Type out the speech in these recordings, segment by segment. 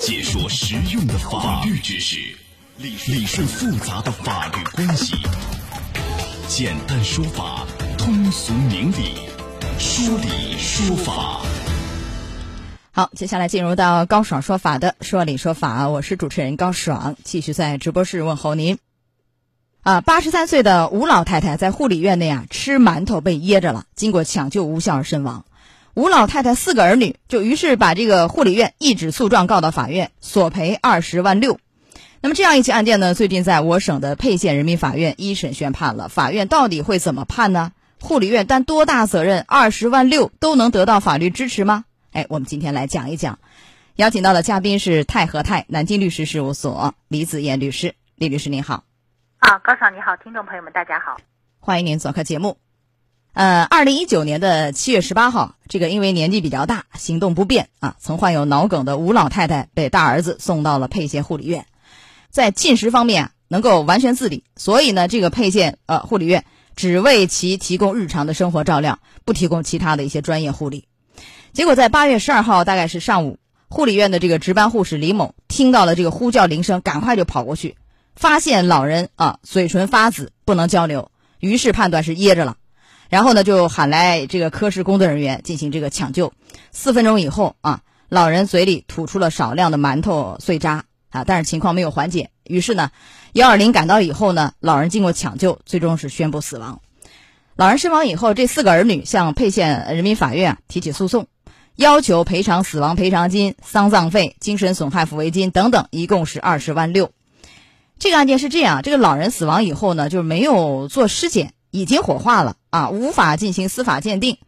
解说实用的法律知识，理理顺复杂的法律关系，简单说法，通俗明理，说理说法。好，接下来进入到高爽说法的说理说法，我是主持人高爽，继续在直播室问候您。啊，八十三岁的吴老太太在护理院内啊吃馒头被噎着了，经过抢救无效而身亡。吴老太太四个儿女就于是把这个护理院一纸诉状告到法院，索赔二十万六。那么这样一起案件呢，最近在我省的沛县人民法院一审宣判了。法院到底会怎么判呢？护理院担多大责任？二十万六都能得到法律支持吗？哎，我们今天来讲一讲。邀请到的嘉宾是泰和泰南京律师事务所李子燕律师。李律师您好。啊，高爽你好，听众朋友们大家好，欢迎您做客节目。呃，二零一九年的七月十八号，这个因为年纪比较大，行动不便啊，曾患有脑梗的吴老太太被大儿子送到了沛县护理院，在进食方面能够完全自理，所以呢，这个沛县呃护理院只为其提供日常的生活照料，不提供其他的一些专业护理。结果在八月十二号，大概是上午，护理院的这个值班护士李某听到了这个呼叫铃声，赶快就跑过去，发现老人啊嘴唇发紫，不能交流，于是判断是噎着了。然后呢，就喊来这个科室工作人员进行这个抢救。四分钟以后啊，老人嘴里吐出了少量的馒头碎渣啊，但是情况没有缓解。于是呢，幺二零赶到以后呢，老人经过抢救，最终是宣布死亡。老人身亡以后，这四个儿女向沛县人民法院提起诉讼，要求赔偿死亡赔偿金、丧葬费、精神损害抚慰金等等，一共是二十万六。这个案件是这样：这个老人死亡以后呢，就是没有做尸检。已经火化了啊，无法进行司法鉴定。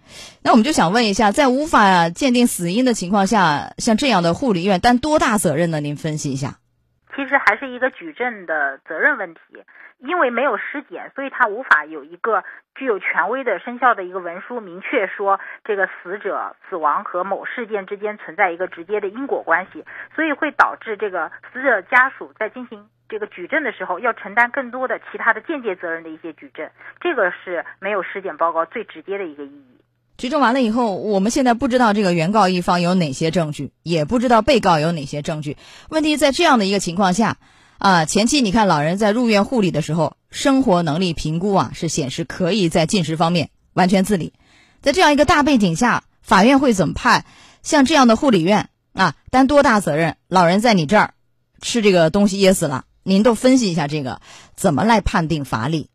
那我们就想问一下，在无法鉴定死因的情况下，像这样的护理院担多大责任呢？您分析一下。其实还是一个举证的责任问题，因为没有尸检，所以他无法有一个具有权威的生效的一个文书，明确说这个死者死亡和某事件之间存在一个直接的因果关系，所以会导致这个死者家属在进行。这个举证的时候要承担更多的其他的间接责任的一些举证，这个是没有尸检报告最直接的一个意义。举证完了以后，我们现在不知道这个原告一方有哪些证据，也不知道被告有哪些证据。问题在这样的一个情况下，啊，前期你看老人在入院护理的时候，生活能力评估啊是显示可以在进食方面完全自理。在这样一个大背景下，法院会怎么判？像这样的护理院啊，担多大责任？老人在你这儿吃这个东西噎死了。您都分析一下这个怎么来判定法理？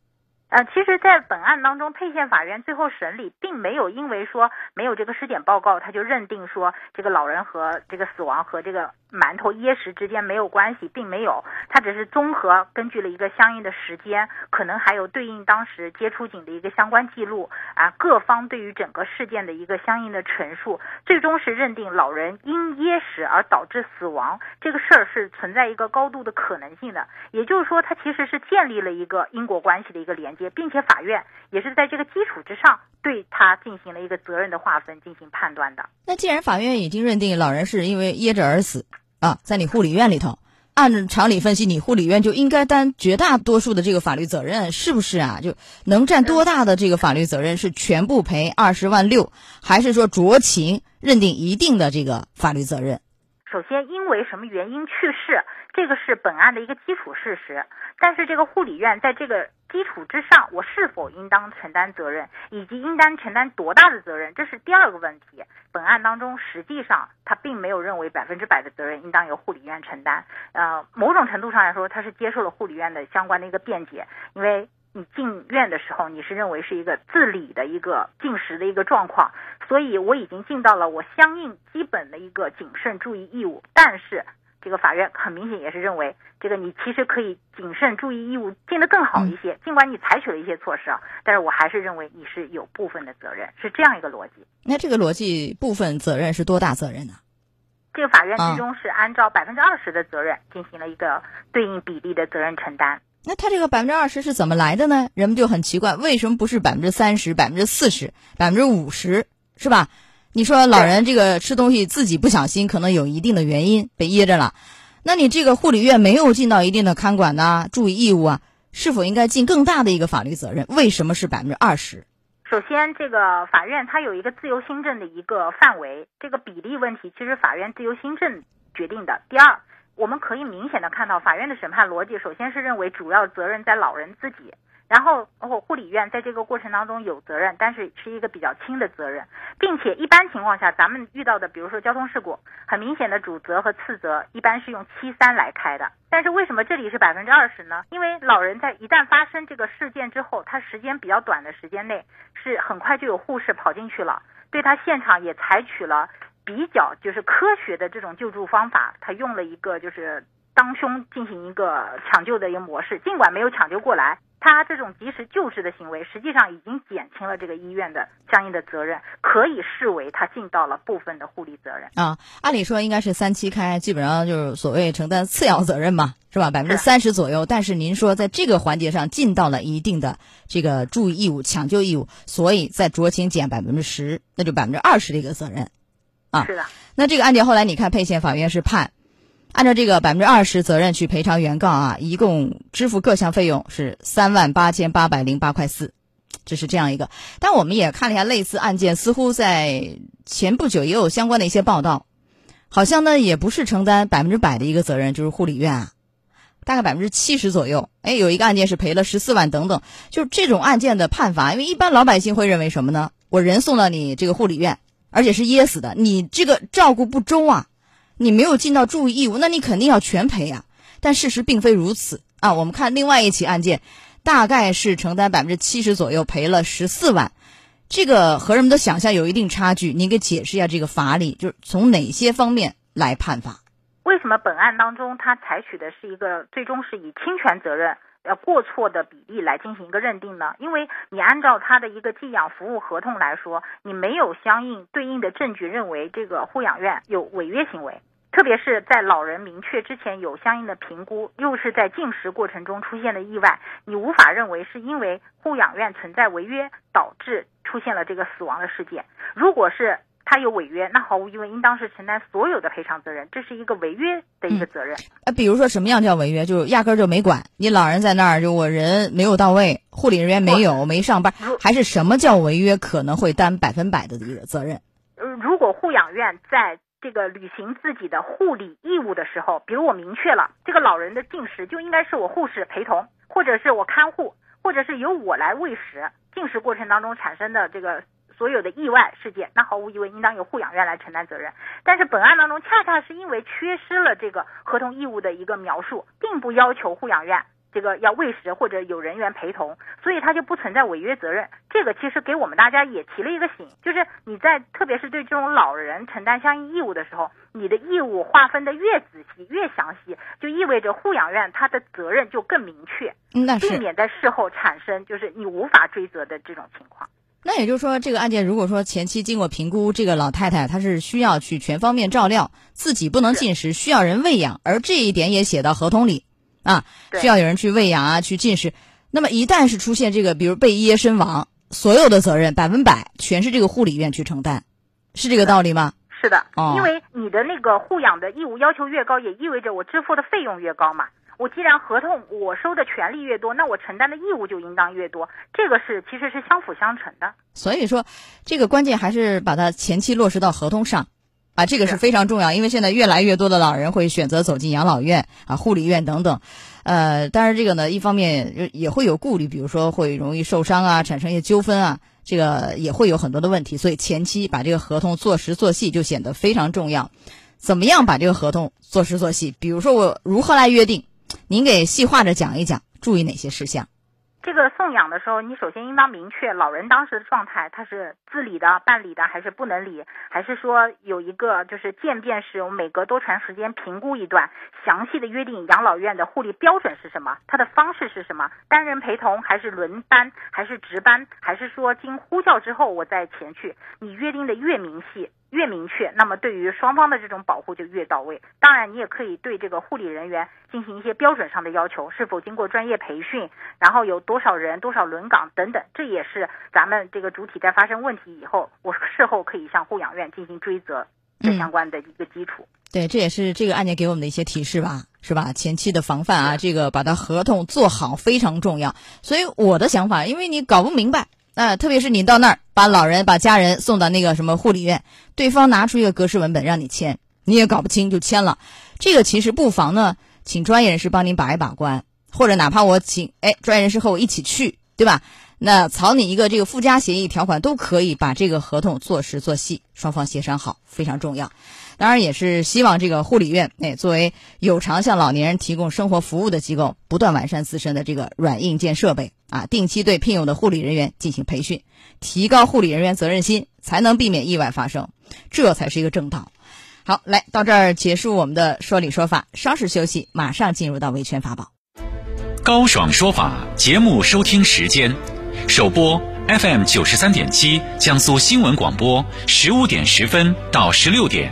呃，其实，在本案当中，沛县法院最后审理并没有因为说没有这个尸检报告，他就认定说这个老人和这个死亡和这个馒头噎食之间没有关系，并没有，他只是综合根据了一个相应的时间，可能还有对应当时接触警的一个相关记录啊，各方对于整个事件的一个相应的陈述，最终是认定老人因噎食而导致死亡这个事儿是存在一个高度的可能性的，也就是说，它其实是建立了一个因果关系的一个连接。并且法院也是在这个基础之上，对他进行了一个责任的划分，进行判断的。那既然法院已经认定老人是因为噎着而死啊，在你护理院里头，按常理分析，你护理院就应该担绝大多数的这个法律责任，是不是啊？就能占多大的这个法律责任？是全部赔二十万六，还是说酌情认定一定的这个法律责任？首先，因为什么原因去世，这个是本案的一个基础事实。但是，这个护理院在这个基础之上，我是否应当承担责任，以及应当承担多大的责任，这是第二个问题。本案当中，实际上他并没有认为百分之百的责任应当由护理院承担。呃，某种程度上来说，他是接受了护理院的相关的一个辩解，因为你进院的时候，你是认为是一个自理的一个进食的一个状况。所以我已经尽到了我相应基本的一个谨慎注意义务，但是这个法院很明显也是认为，这个你其实可以谨慎注意义务尽得更好一些。尽管你采取了一些措施啊，但是我还是认为你是有部分的责任，是这样一个逻辑。那这个逻辑部分责任是多大责任呢？这个法院最终是按照百分之二十的责任进行了一个对应比例的责任承担。那他这个百分之二十是怎么来的呢？人们就很奇怪，为什么不是百分之三十、百分之四十、百分之五十？是吧？你说老人这个吃东西自己不小心，可能有一定的原因被噎着了，那你这个护理院没有尽到一定的看管呐、注意义务啊，是否应该尽更大的一个法律责任？为什么是百分之二十？首先，这个法院它有一个自由新政的一个范围，这个比例问题，其实法院自由新政决定的。第二，我们可以明显的看到法院的审判逻辑，首先是认为主要责任在老人自己。然后，哦，护理院在这个过程当中有责任，但是是一个比较轻的责任，并且一般情况下，咱们遇到的，比如说交通事故，很明显的主责和次责一般是用七三来开的。但是为什么这里是百分之二十呢？因为老人在一旦发生这个事件之后，他时间比较短的时间内，是很快就有护士跑进去了，对他现场也采取了比较就是科学的这种救助方法，他用了一个就是当胸进行一个抢救的一个模式，尽管没有抢救过来。他这种及时救治的行为，实际上已经减轻了这个医院的相应的责任，可以视为他尽到了部分的护理责任啊。按理说应该是三七开，基本上就是所谓承担次要责任嘛，是吧？百分之三十左右。但是您说在这个环节上尽到了一定的这个注意义务、抢救义务，所以再酌情减百分之十，那就百分之二十的一个责任啊。是的。那这个案件后来你看，沛县法院是判。按照这个百分之二十责任去赔偿原告啊，一共支付各项费用是三万八千八百零八块四，这是这样一个。但我们也看了一下类似案件，似乎在前不久也有相关的一些报道，好像呢也不是承担百分之百的一个责任，就是护理院啊，大概百分之七十左右。哎，有一个案件是赔了十四万等等，就是这种案件的判罚，因为一般老百姓会认为什么呢？我人送到你这个护理院，而且是噎死的，你这个照顾不周啊。你没有尽到注意义务，那你肯定要全赔呀。但事实并非如此啊。我们看另外一起案件，大概是承担百分之七十左右，赔了十四万。这个和人们的想象有一定差距。您给解释一下这个法理，就是从哪些方面来判罚？为什么本案当中他采取的是一个最终是以侵权责任？呃，过错的比例来进行一个认定呢？因为你按照他的一个寄养服务合同来说，你没有相应对应的证据认为这个护养院有违约行为，特别是在老人明确之前有相应的评估，又是在进食过程中出现的意外，你无法认为是因为护养院存在违约导致出现了这个死亡的事件。如果是。他有违约，那毫无疑问应当是承担所有的赔偿责任，这是一个违约的一个责任。呃，比如说什么样叫违约？就是压根儿就没管你老人在那儿，就我人没有到位，护理人员没有没上班，还是什么叫违约？可能会担百分百的一个责任。呃，如果护养院在这个履行自己的护理义务的时候，比如我明确了这个老人的进食就应该是我护士陪同，或者是我看护，或者是由我来喂食，进食过程当中产生的这个。所有的意外事件，那毫无疑问应当由护养院来承担责任。但是本案当中，恰恰是因为缺失了这个合同义务的一个描述，并不要求护养院这个要喂食或者有人员陪同，所以它就不存在违约责任。这个其实给我们大家也提了一个醒，就是你在特别是对这种老人承担相应义务的时候，你的义务划分的越仔细、越详细，就意味着护养院它的责任就更明确，避免在事后产生就是你无法追责的这种情况。那也就是说，这个案件如果说前期经过评估，这个老太太她是需要去全方面照料，自己不能进食，需要人喂养，而这一点也写到合同里，啊，需要有人去喂养啊，去进食。那么一旦是出现这个，比如被噎身亡，所有的责任百分百全是这个护理院去承担，是这个道理吗？是的，因为你的那个护养的义务要求越高，也意味着我支付的费用越高嘛。我既然合同我收的权利越多，那我承担的义务就应当越多，这个是其实是相辅相成的。所以说，这个关键还是把它前期落实到合同上，啊，这个是非常重要。因为现在越来越多的老人会选择走进养老院啊、护理院等等，呃，但是这个呢，一方面也会有顾虑，比如说会容易受伤啊，产生一些纠纷啊，这个也会有很多的问题。所以前期把这个合同做实做细就显得非常重要。怎么样把这个合同做实做细？比如说我如何来约定？您给细化着讲一讲，注意哪些事项？这个送养的时候，你首先应当明确老人当时的状态，他是自理的、办理的，还是不能理，还是说有一个就是渐变式，我每隔多长时间评估一段，详细的约定养老院的护理标准是什么，它的方式是什么，单人陪同还是轮班，还是值班，还是说经呼叫之后我再前去？你约定的越明细。越明确，那么对于双方的这种保护就越到位。当然，你也可以对这个护理人员进行一些标准上的要求，是否经过专业培训，然后有多少人、多少轮岗等等，这也是咱们这个主体在发生问题以后，我事后可以向护养院进行追责的相关的一个基础。对，这也是这个案件给我们的一些提示吧，是吧？前期的防范啊，这个把它合同做好非常重要。所以我的想法，因为你搞不明白。那，特别是你到那儿把老人、把家人送到那个什么护理院，对方拿出一个格式文本让你签，你也搞不清就签了。这个其实不妨呢，请专业人士帮您把一把关，或者哪怕我请哎专业人士和我一起去，对吧？那草拟一个这个附加协议条款都可以把这个合同做实做细，双方协商好非常重要。当然也是希望这个护理院哎作为有偿向老年人提供生活服务的机构，不断完善自身的这个软硬件设备啊，定期对聘用的护理人员进行培训，提高护理人员责任心，才能避免意外发生，这才是一个正道。好，来到这儿结束我们的说理说法，稍事休息，马上进入到维权法宝。高爽说法节目收听时间。首播 FM 九十三点七，江苏新闻广播，十五点十分到十六点；